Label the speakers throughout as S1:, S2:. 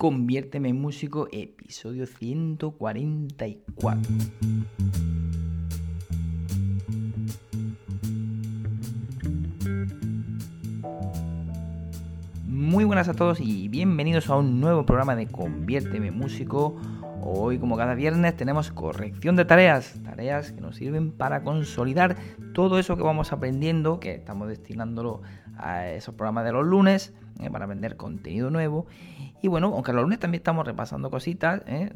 S1: Conviérteme en músico, episodio 144. Muy buenas a todos y bienvenidos a un nuevo programa de Conviérteme en músico. Hoy, como cada viernes, tenemos corrección de tareas, tareas que nos sirven para consolidar todo eso que vamos aprendiendo, que estamos destinándolo a esos programas de los lunes, eh, para aprender contenido nuevo y bueno, aunque los lunes también estamos repasando cositas ¿eh?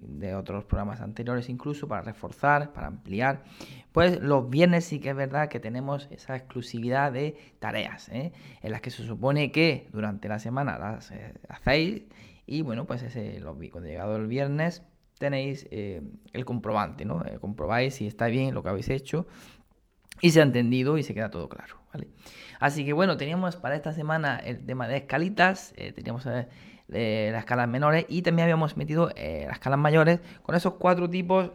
S1: de, otros programas anteriores incluso para reforzar, para ampliar, pues los viernes sí que es verdad que tenemos esa exclusividad de tareas, ¿eh? en las que se supone que durante la semana las eh, hacéis y bueno, pues ese, cuando llegado el viernes tenéis el comprobante, ¿no? comprobáis si está bien lo que habéis hecho y se ha entendido y se queda todo claro, ¿vale? Así que bueno, teníamos para esta semana el tema de escalitas, eh, teníamos eh, las escalas menores y también habíamos metido eh, las escalas mayores con esos cuatro tipos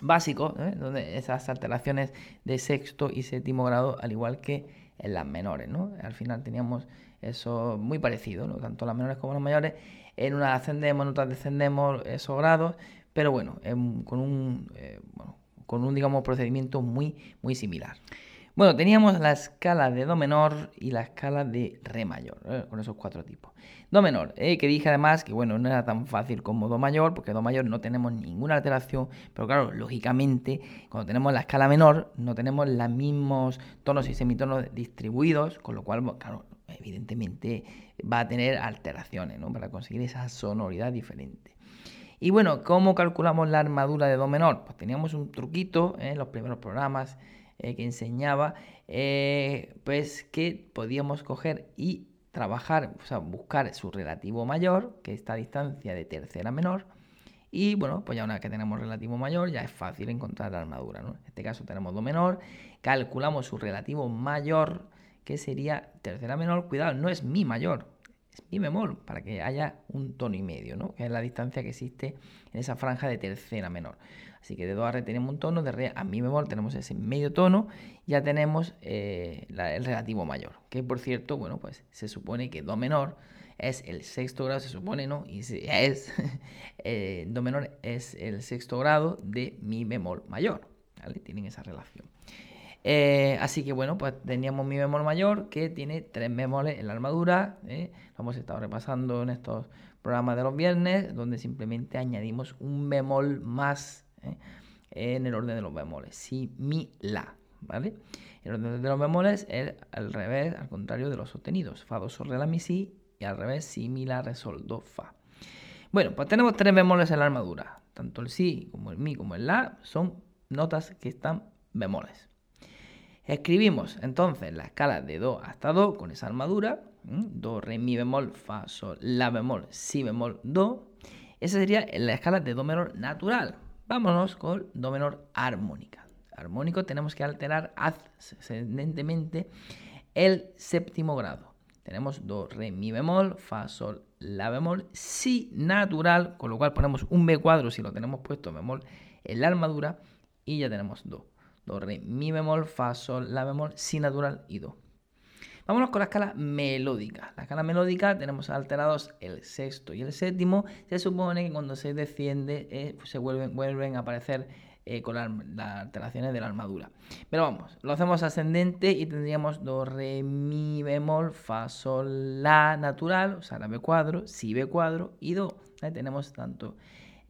S1: básicos, donde esas alteraciones de sexto y séptimo grado, al igual que en las menores, ¿no? Al final teníamos eso muy parecido, ¿no? Tanto las menores como las mayores. En una ascendemos, en otra descendemos esos grados, pero bueno, con un, con un digamos, procedimiento muy, muy similar. Bueno, teníamos la escala de Do menor y la escala de Re mayor, ¿eh? con esos cuatro tipos. Do menor, ¿eh? que dije además que bueno, no era tan fácil como Do mayor, porque Do mayor no tenemos ninguna alteración, pero claro, lógicamente, cuando tenemos la escala menor, no tenemos los mismos tonos y semitonos distribuidos, con lo cual, claro, evidentemente va a tener alteraciones, ¿no? Para conseguir esa sonoridad diferente. Y bueno, ¿cómo calculamos la armadura de Do menor? Pues teníamos un truquito ¿eh? en los primeros programas eh, que enseñaba, eh, pues que podíamos coger y trabajar, o sea, buscar su relativo mayor, que esta distancia de tercera menor, y bueno, pues ya una vez que tenemos relativo mayor, ya es fácil encontrar la armadura. En este caso tenemos do menor, calculamos su relativo mayor, que sería tercera menor, cuidado, no es mi mayor, mi bemol, para que haya un tono y medio, ¿no? Que es la distancia que existe en esa franja de tercera menor. Así que de do a re tenemos un tono, de re a mi bemol tenemos ese medio tono, ya tenemos eh, el relativo mayor, que por cierto, bueno, pues se supone que do menor es el sexto grado, se supone, ¿no? Y es, eh, do menor es el sexto grado de mi bemol mayor. Tienen esa relación. Eh, así que bueno, pues teníamos mi bemol mayor que tiene tres bemoles en la armadura. ¿eh? Lo hemos estado repasando en estos programas de los viernes, donde simplemente añadimos un bemol más ¿eh? en el orden de los bemoles. Si, mi, la. ¿Vale? El orden de los bemoles es al revés, al contrario de los sostenidos. Fa, do, sol, re, la, mi, si. Y al revés, si, mi, la, re, sol, do, fa. Bueno, pues tenemos tres bemoles en la armadura. Tanto el si como el mi como el la son notas que están bemoles. Escribimos entonces la escala de Do hasta Do con esa armadura. Do, Re, Mi bemol, Fa, Sol, La bemol, Si bemol, Do. Esa sería la escala de Do menor natural. Vámonos con Do menor armónica. Armónico tenemos que alterar ascendentemente el séptimo grado. Tenemos Do, Re, Mi bemol, Fa, Sol, La bemol, Si natural, con lo cual ponemos un B cuadro si lo tenemos puesto bemol en la armadura y ya tenemos Do do, re, mi bemol, fa, sol, la bemol, si natural y do. Vámonos con la escala melódica. La escala melódica tenemos alterados el sexto y el séptimo. Se supone que cuando se desciende eh, pues se vuelven, a aparecer eh, con las alteraciones de la armadura. Pero vamos, lo hacemos ascendente y tendríamos do, re, mi bemol, fa, sol, la natural, o sea, la b cuadro, si b cuadro y do. tenemos tanto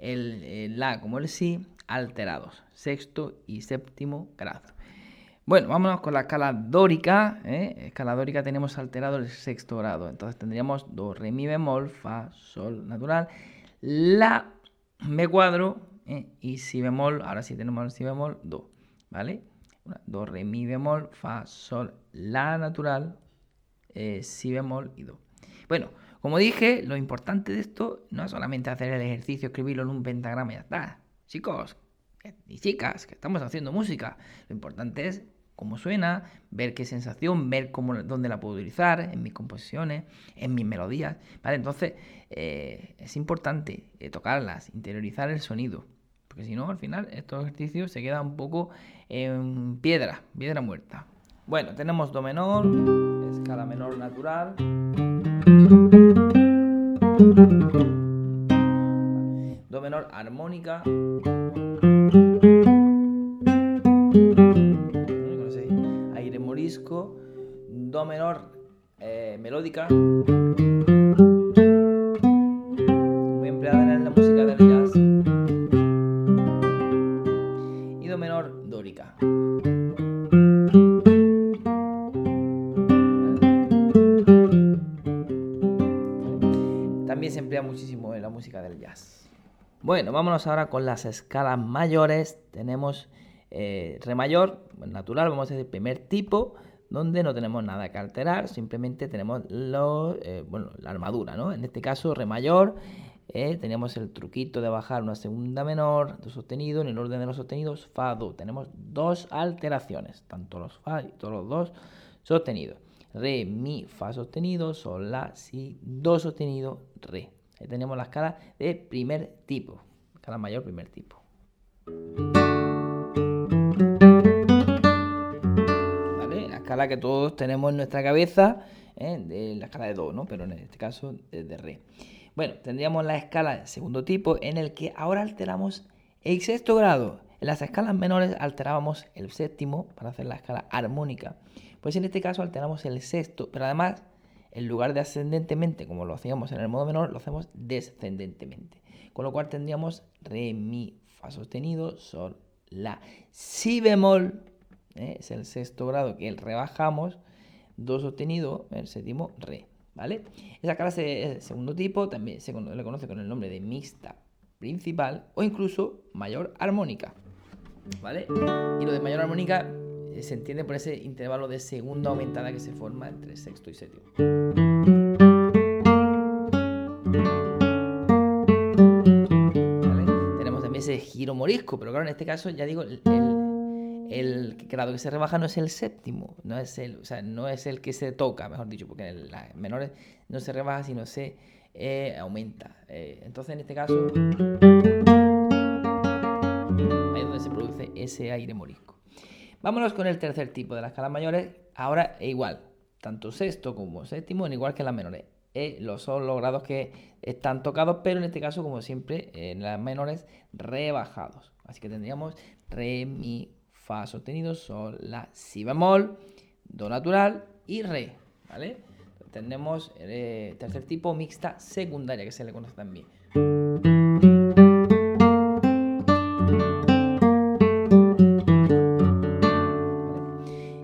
S1: el, la como el si alterados, sexto y séptimo grado. Bueno, vámonos con la escala dórica. ¿eh? Escala dórica tenemos alterado el sexto grado. Entonces tendríamos do, re, mi bemol, fa, sol natural, la, me cuadro ¿eh? y si bemol. Ahora sí tenemos el si bemol, do. ¿Vale? Do, re, mi bemol, fa, sol, la natural, eh, si bemol y do. Bueno, como dije, lo importante de esto no es solamente hacer el ejercicio, escribirlo en un pentagrama y ya está. Chicos y chicas, que estamos haciendo música, lo importante es cómo suena, ver qué sensación, ver cómo, dónde la puedo utilizar en mis composiciones, en mis melodías. ¿vale? Entonces, eh, es importante eh, tocarlas, interiorizar el sonido. Porque si no, al final, estos ejercicios se quedan un poco en piedra, piedra muerta. Bueno, tenemos Do menor, escala menor natural. Do menor armónica. Aire morisco. Do menor eh, melódica. Muy empleada en música del jazz. Bueno, vámonos ahora con las escalas mayores. Tenemos eh, re mayor, natural, vamos a decir primer tipo, donde no tenemos nada que alterar, simplemente tenemos lo, eh, bueno, la armadura, ¿no? En este caso, re mayor, eh, tenemos el truquito de bajar una segunda menor, do sostenido, en el orden de los sostenidos, fa, do. Tenemos dos alteraciones, tanto los fa y todos los dos sostenidos. Re, mi, fa sostenido, sol, la, si, do sostenido, re. Ahí tenemos la escala de primer tipo, escala mayor, primer tipo. escala que todos tenemos en nuestra cabeza, ¿eh? la escala de Do, ¿no? pero en este caso de, de Re. Bueno, tendríamos la escala de segundo tipo en el que ahora alteramos el sexto grado. En las escalas menores alterábamos el séptimo para hacer la escala armónica. Pues en este caso alteramos el sexto, pero además en lugar de ascendentemente como lo hacíamos en el modo menor, lo hacemos descendentemente. Con lo cual tendríamos re, mi, fa sostenido, sol, la, si bemol, ¿eh? es el sexto grado que rebajamos, do sostenido, el séptimo re, ¿vale? Esa clase es el segundo tipo, también se le conoce con el nombre de mixta principal o incluso mayor armónica, ¿vale? Y lo de mayor armónica se entiende por ese intervalo de segunda aumentada que se forma entre sexto y séptimo. Tenemos también ese giro morisco, pero claro, en este caso ya digo, el, el grado que se rebaja no es el séptimo, no es el, o sea, no es el que se toca, mejor dicho, porque en las menores no se rebaja, sino se eh, aumenta. Eh, entonces, en este caso, ahí es donde se produce ese aire morisco. Vámonos con el tercer tipo de las escalas mayores. Ahora es igual, tanto sexto como séptimo, igual que las menores. Eh, los son los grados que están tocados, pero en este caso, como siempre, en las menores, rebajados. Así que tendríamos re, mi, fa sostenido, sol, la, si bemol, do natural y re. Tenemos eh, tercer tipo mixta secundaria que se le conoce también.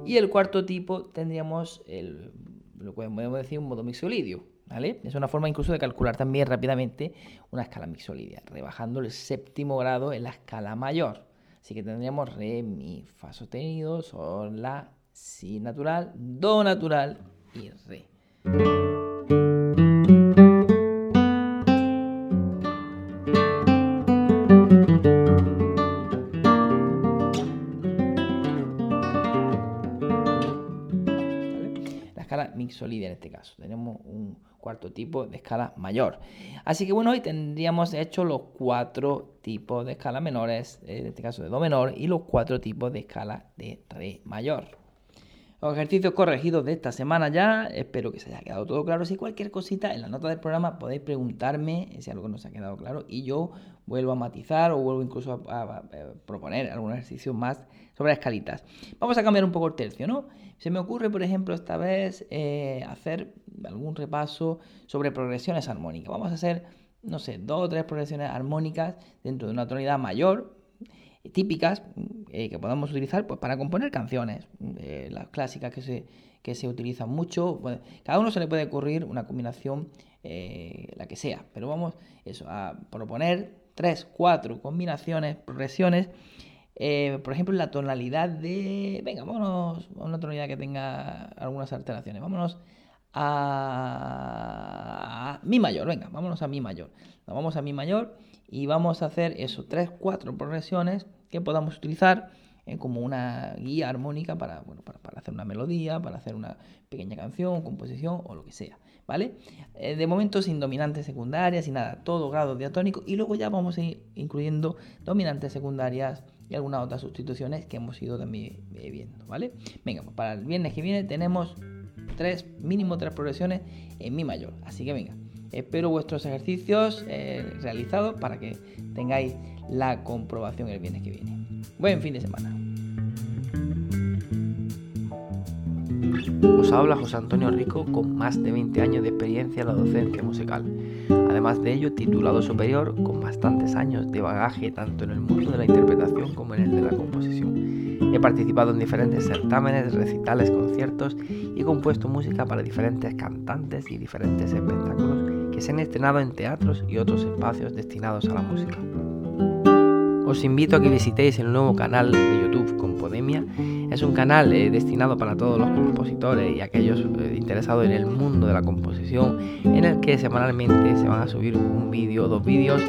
S1: Y el cuarto tipo tendríamos lo que podemos decir un modo mixolidio, ¿vale? Es una forma incluso de calcular también rápidamente una escala mixolidia, rebajando el séptimo grado en la escala mayor. Así que tendríamos re, mi, fa sostenido, sol, la, si natural, do natural y re. Escala mixolidia en este caso. Tenemos un cuarto tipo de escala mayor. Así que bueno, hoy tendríamos hecho los cuatro tipos de escala menores, en este caso de Do menor, y los cuatro tipos de escala de Re mayor. Los ejercicios corregidos de esta semana ya, espero que se haya quedado todo claro. Si cualquier cosita en la nota del programa podéis preguntarme si algo no se ha quedado claro y yo vuelvo a matizar o vuelvo incluso a, a proponer algún ejercicio más sobre escalitas. Vamos a cambiar un poco el tercio, ¿no? Se me ocurre, por ejemplo, esta vez eh, hacer algún repaso sobre progresiones armónicas. Vamos a hacer, no sé, dos o tres progresiones armónicas dentro de una tonalidad mayor, típicas eh, que podamos utilizar pues, para componer canciones, eh, las clásicas que se, que se utilizan mucho. Cada uno se le puede ocurrir una combinación, eh, la que sea, pero vamos eso, a proponer tres, cuatro combinaciones, progresiones. Por ejemplo, la tonalidad de. Venga, vámonos a una tonalidad que tenga algunas alteraciones. Vámonos a, Mi mayor. Venga, vámonos a Mi mayor. Nos vamos a Mi mayor y vamos a hacer eso, tres, cuatro progresiones que podamos utilizar eh, como una guía armónica para, bueno, para, para, hacer una melodía, para hacer una pequeña canción, composición o lo que sea, ¿vale? Eh, de momento sin dominantes secundarias y nada, todo grado diatónico y luego ya vamos a ir incluyendo dominantes secundarias y algunas otras sustituciones que hemos ido también eh, viendo, ¿vale? Venga, pues para el viernes que viene tenemos tres, mínimo tres progresiones en mi mayor, así que venga, Espero vuestros ejercicios eh, realizados para que tengáis la comprobación el viernes que viene. Buen fin de semana. Os habla José Antonio Rico con más de 20 años de experiencia en la docencia musical. Además de ello, titulado superior con bastantes años de bagaje tanto en el mundo de la interpretación como en el de la composición. He participado en diferentes certámenes, recitales, conciertos y he compuesto música para diferentes cantantes y diferentes espectáculos que se han estrenado en teatros y otros espacios destinados a la música. Os invito a que visitéis el nuevo canal de YouTube Compodemia. Es un canal eh, destinado para todos los compositores y aquellos eh, interesados en el mundo de la composición, en el que semanalmente se van a subir un vídeo o dos vídeos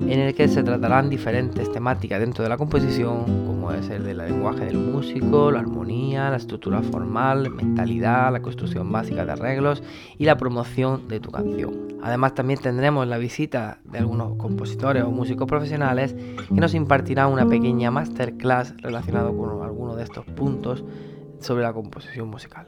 S1: en el que se tratarán diferentes temáticas dentro de la composición, es el del lenguaje del músico, la armonía, la estructura formal, mentalidad, la construcción básica de arreglos y la promoción de tu canción. Además también tendremos la visita de algunos compositores o músicos profesionales que nos impartirán una pequeña masterclass relacionado con alguno de estos puntos sobre la composición musical.